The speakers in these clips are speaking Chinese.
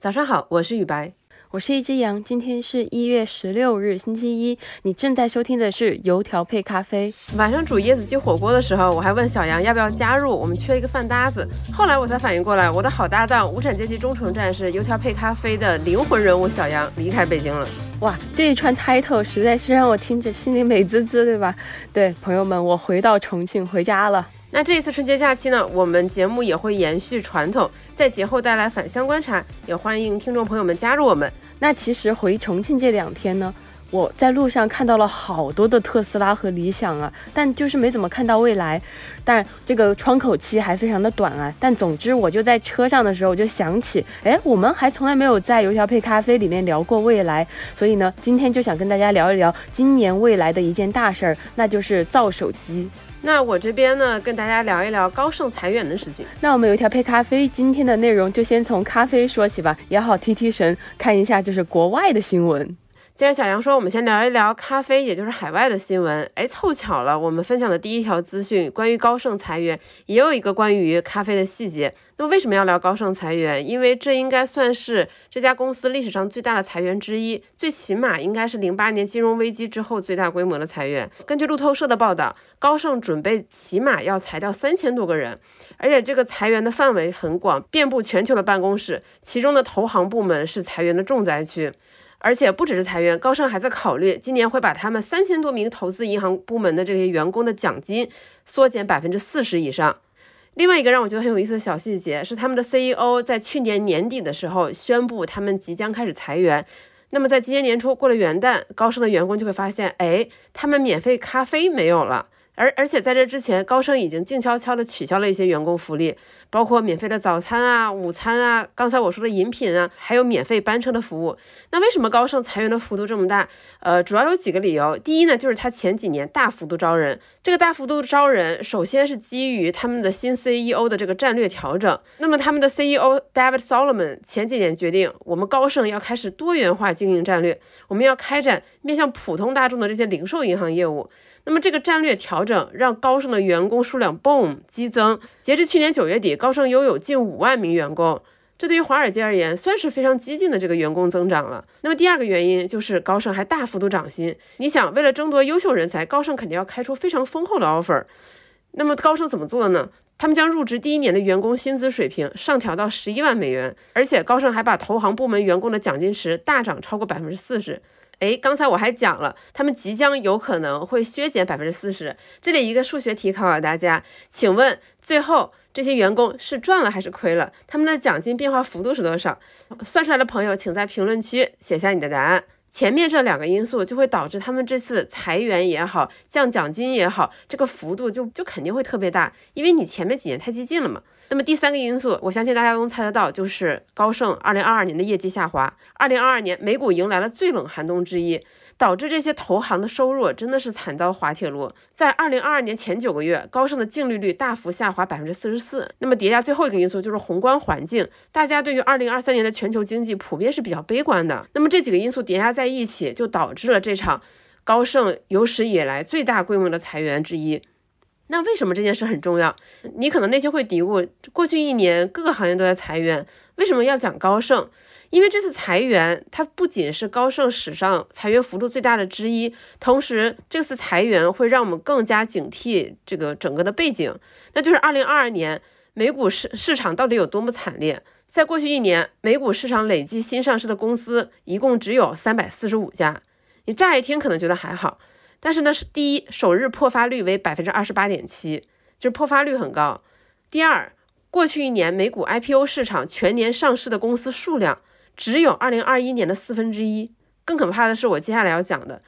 早上好，我是雨白。我是一只羊，今天是一月十六日，星期一。你正在收听的是油条配咖啡。晚上煮椰子鸡火锅的时候，我还问小杨要不要加入，我们缺一个饭搭子。后来我才反应过来，我的好搭档，无产阶级忠诚战士，油条配咖啡的灵魂人物小杨离开北京了。哇，这一串 title 实在是让我听着心里美滋滋，对吧？对，朋友们，我回到重庆回家了。那这一次春节假期呢，我们节目也会延续传统，在节后带来返乡观察，也欢迎听众朋友们加入我们。那其实回重庆这两天呢，我在路上看到了好多的特斯拉和理想啊，但就是没怎么看到蔚来。但这个窗口期还非常的短啊。但总之，我就在车上的时候，我就想起，哎，我们还从来没有在油条配咖啡里面聊过蔚来，所以呢，今天就想跟大家聊一聊今年蔚来的一件大事儿，那就是造手机。那我这边呢，跟大家聊一聊高盛裁员的事情。那我们有一条配咖啡，今天的内容就先从咖啡说起吧，也好提提神，看一下就是国外的新闻。既然小杨说，我们先聊一聊咖啡，也就是海外的新闻。哎，凑巧了，我们分享的第一条资讯关于高盛裁员，也有一个关于咖啡的细节。那么为什么要聊高盛裁员？因为这应该算是这家公司历史上最大的裁员之一，最起码应该是零八年金融危机之后最大规模的裁员。根据路透社的报道，高盛准备起码要裁掉三千多个人，而且这个裁员的范围很广，遍布全球的办公室，其中的投行部门是裁员的重灾区。而且不只是裁员，高盛还在考虑今年会把他们三千多名投资银行部门的这些员工的奖金缩减百分之四十以上。另外一个让我觉得很有意思的小细节是，他们的 CEO 在去年年底的时候宣布他们即将开始裁员。那么在今年年初过了元旦，高盛的员工就会发现，哎，他们免费咖啡没有了。而而且在这之前，高盛已经静悄悄地取消了一些员工福利，包括免费的早餐啊、午餐啊，刚才我说的饮品啊，还有免费班车的服务。那为什么高盛裁员的幅度这么大？呃，主要有几个理由。第一呢，就是他前几年大幅度招人，这个大幅度招人，首先是基于他们的新 CEO 的这个战略调整。那么他们的 CEO David Solomon 前几年决定，我们高盛要开始多元化经营战略，我们要开展面向普通大众的这些零售银行业务。那么这个战略调整让高盛的员工数量 boom 激增，截至去年九月底，高盛拥有近五万名员工，这对于华尔街而言算是非常激进的这个员工增长了。那么第二个原因就是高盛还大幅度涨薪。你想，为了争夺优秀人才，高盛肯定要开出非常丰厚的 offer。那么高盛怎么做的呢？他们将入职第一年的员工薪资水平上调到十一万美元，而且高盛还把投行部门员工的奖金池大涨超过百分之四十。哎，刚才我还讲了，他们即将有可能会削减百分之四十。这里一个数学题考考大家，请问最后这些员工是赚了还是亏了？他们的奖金变化幅度是多少？算出来的朋友，请在评论区写下你的答案。前面这两个因素就会导致他们这次裁员也好，降奖金也好，这个幅度就就肯定会特别大，因为你前面几年太激进了嘛。那么第三个因素，我相信大家都能猜得到，就是高盛二零二二年的业绩下滑。二零二二年美股迎来了最冷寒冬之一，导致这些投行的收入真的是惨遭滑铁卢。在二零二二年前九个月，高盛的净利率大幅下滑百分之四十四。那么叠加最后一个因素，就是宏观环境，大家对于二零二三年的全球经济普遍是比较悲观的。那么这几个因素叠加在一起，就导致了这场高盛有史以来最大规模的裁员之一。那为什么这件事很重要？你可能内心会嘀咕：过去一年各个行业都在裁员，为什么要讲高盛？因为这次裁员，它不仅是高盛史上裁员幅度最大的之一，同时这次裁员会让我们更加警惕这个整个的背景，那就是二零二二年美股市市场到底有多么惨烈。在过去一年，美股市场累计新上市的公司一共只有三百四十五家，你乍一听可能觉得还好。但是呢，是第一，首日破发率为百分之二十八点七，就是破发率很高。第二，过去一年美股 IPO 市场全年上市的公司数量只有二零二一年的四分之一。更可怕的是，我接下来要讲的，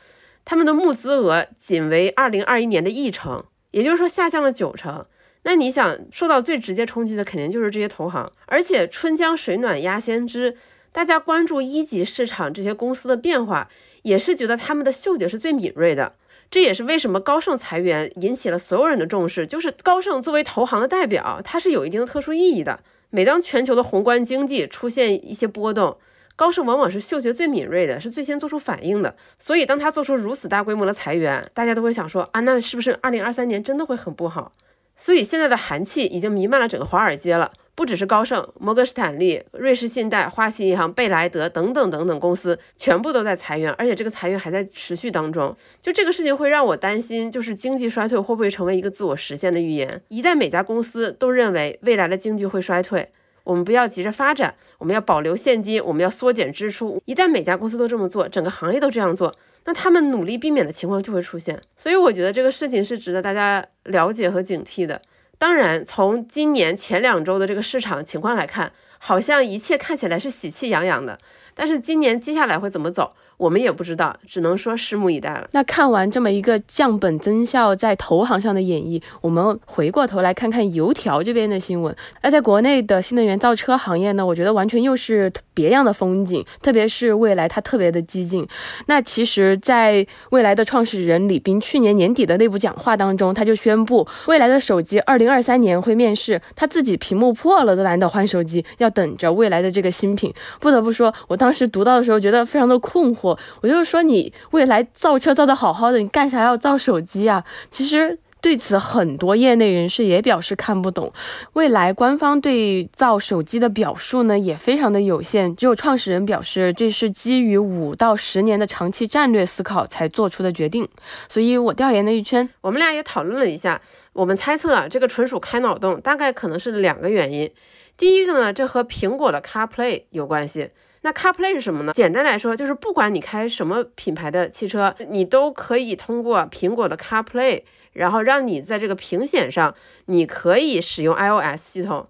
他们的募资额仅为二零二一年的一成，也就是说下降了九成。那你想，受到最直接冲击的肯定就是这些投行。而且春江水暖鸭先知，大家关注一级市场这些公司的变化，也是觉得他们的嗅觉是最敏锐的。这也是为什么高盛裁员引起了所有人的重视。就是高盛作为投行的代表，它是有一定的特殊意义的。每当全球的宏观经济出现一些波动，高盛往往是嗅觉最敏锐的，是最先做出反应的。所以，当他做出如此大规模的裁员，大家都会想说啊，那是不是二零二三年真的会很不好？所以，现在的寒气已经弥漫了整个华尔街了。不只是高盛、摩根士坦利、瑞士信贷、花旗银行、贝莱德等等等等公司全部都在裁员，而且这个裁员还在持续当中。就这个事情会让我担心，就是经济衰退会不会成为一个自我实现的预言？一旦每家公司都认为未来的经济会衰退，我们不要急着发展，我们要保留现金，我们要缩减支出。一旦每家公司都这么做，整个行业都这样做，那他们努力避免的情况就会出现。所以我觉得这个事情是值得大家了解和警惕的。当然，从今年前两周的这个市场情况来看，好像一切看起来是喜气洋洋的。但是今年接下来会怎么走？我们也不知道，只能说拭目以待了。那看完这么一个降本增效在投行上的演绎，我们回过头来看看油条这边的新闻。那在国内的新能源造车行业呢，我觉得完全又是别样的风景。特别是未来，它特别的激进。那其实，在未来的创始人李斌去年年底的内部讲话当中，他就宣布，未来的手机二零二三年会面世。他自己屏幕破了都懒得换手机，要等着未来的这个新品。不得不说，我当时读到的时候，觉得非常的困惑。我就是说，你未来造车造的好好的，你干啥要造手机啊？其实对此，很多业内人士也表示看不懂。未来官方对造手机的表述呢，也非常的有限。只有创始人表示，这是基于五到十年的长期战略思考才做出的决定。所以我调研了一圈，我们俩也讨论了一下，我们猜测啊，这个纯属开脑洞，大概可能是两个原因。第一个呢，这和苹果的 CarPlay 有关系。那 CarPlay 是什么呢？简单来说，就是不管你开什么品牌的汽车，你都可以通过苹果的 CarPlay，然后让你在这个屏显上，你可以使用 iOS 系统。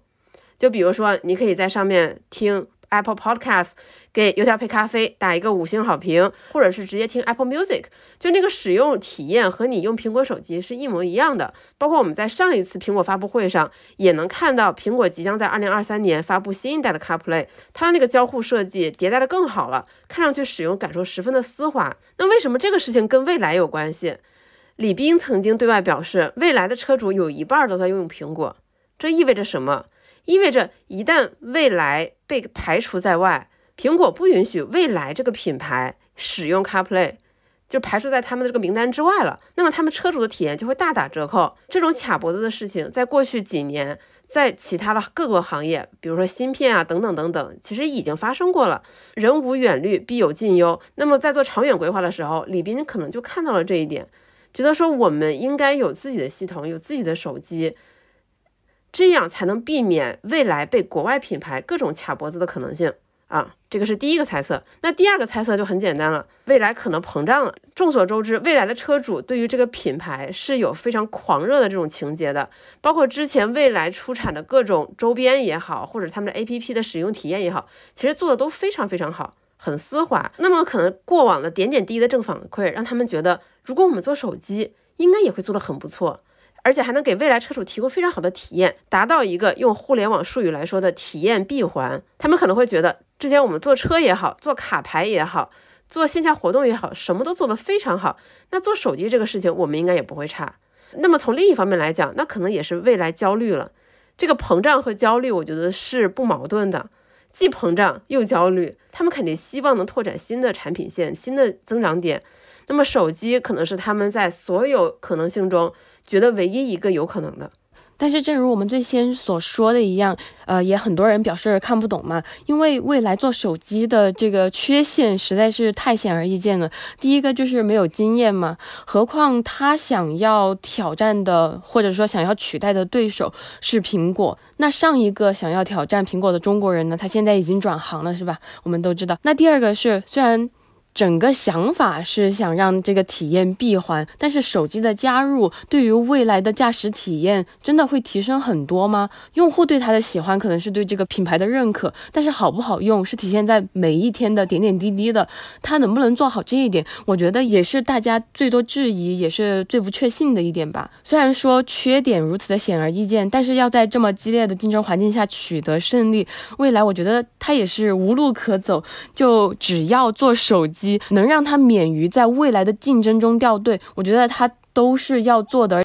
就比如说，你可以在上面听。Apple Podcast 给油条配咖啡打一个五星好评，或者是直接听 Apple Music，就那个使用体验和你用苹果手机是一模一样的。包括我们在上一次苹果发布会上也能看到，苹果即将在二零二三年发布新一代的 CarPlay，它的那个交互设计迭代的更好了，看上去使用感受十分的丝滑。那为什么这个事情跟未来有关系？李斌曾经对外表示，未来的车主有一半都在用苹果，这意味着什么？意味着一旦未来被排除在外，苹果不允许未来这个品牌使用 CarPlay，就排除在他们的这个名单之外了。那么他们车主的体验就会大打折扣。这种卡脖子的事情，在过去几年，在其他的各个行业，比如说芯片啊等等等等，其实已经发生过了。人无远虑，必有近忧。那么在做长远规划的时候，李斌可能就看到了这一点，觉得说我们应该有自己的系统，有自己的手机。这样才能避免未来被国外品牌各种卡脖子的可能性啊！这个是第一个猜测。那第二个猜测就很简单了，未来可能膨胀了。众所周知，未来的车主对于这个品牌是有非常狂热的这种情节的，包括之前未来出产的各种周边也好，或者他们的 APP 的使用体验也好，其实做的都非常非常好，很丝滑。那么可能过往的点点滴滴的正反馈，让他们觉得，如果我们做手机，应该也会做得很不错。而且还能给未来车主提供非常好的体验，达到一个用互联网术语来说的体验闭环。他们可能会觉得，之前我们做车也好，做卡牌也好，做线下活动也好，什么都做得非常好。那做手机这个事情，我们应该也不会差。那么从另一方面来讲，那可能也是未来焦虑了。这个膨胀和焦虑，我觉得是不矛盾的，既膨胀又焦虑。他们肯定希望能拓展新的产品线、新的增长点。那么手机可能是他们在所有可能性中。觉得唯一一个有可能的，但是正如我们最先所说的一样，呃，也很多人表示看不懂嘛，因为未来做手机的这个缺陷实在是太显而易见了。第一个就是没有经验嘛，何况他想要挑战的或者说想要取代的对手是苹果，那上一个想要挑战苹果的中国人呢，他现在已经转行了，是吧？我们都知道。那第二个是虽然。整个想法是想让这个体验闭环，但是手机的加入对于未来的驾驶体验真的会提升很多吗？用户对它的喜欢可能是对这个品牌的认可，但是好不好用是体现在每一天的点点滴滴的。它能不能做好这一点，我觉得也是大家最多质疑，也是最不确信的一点吧。虽然说缺点如此的显而易见，但是要在这么激烈的竞争环境下取得胜利，未来我觉得它也是无路可走。就只要做手机。机能让他免于在未来的竞争中掉队，我觉得他都是要做的。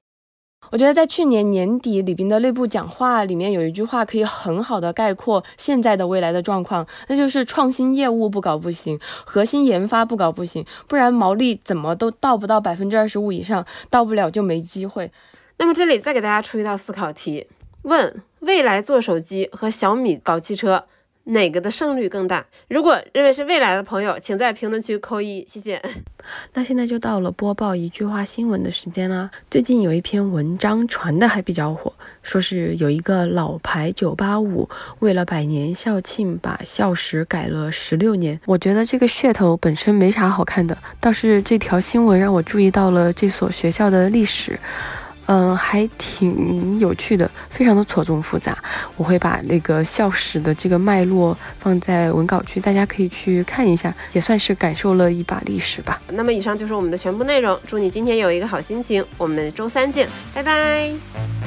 我觉得在去年年底李斌的内部讲话里面有一句话可以很好的概括现在的未来的状况，那就是创新业务不搞不行，核心研发不搞不行，不然毛利怎么都到不到百分之二十五以上，到不了就没机会。那么这里再给大家出一道思考题，问未来做手机和小米搞汽车。哪个的胜率更大？如果认为是未来的朋友，请在评论区扣一，谢谢。那现在就到了播报一句话新闻的时间啦。最近有一篇文章传的还比较火，说是有一个老牌985为了百年校庆，把校史改了十六年。我觉得这个噱头本身没啥好看的，倒是这条新闻让我注意到了这所学校的历史。嗯，还挺有趣的，非常的错综复杂。我会把那个校史的这个脉络放在文稿区，大家可以去看一下，也算是感受了一把历史吧。那么以上就是我们的全部内容，祝你今天有一个好心情，我们周三见，拜拜。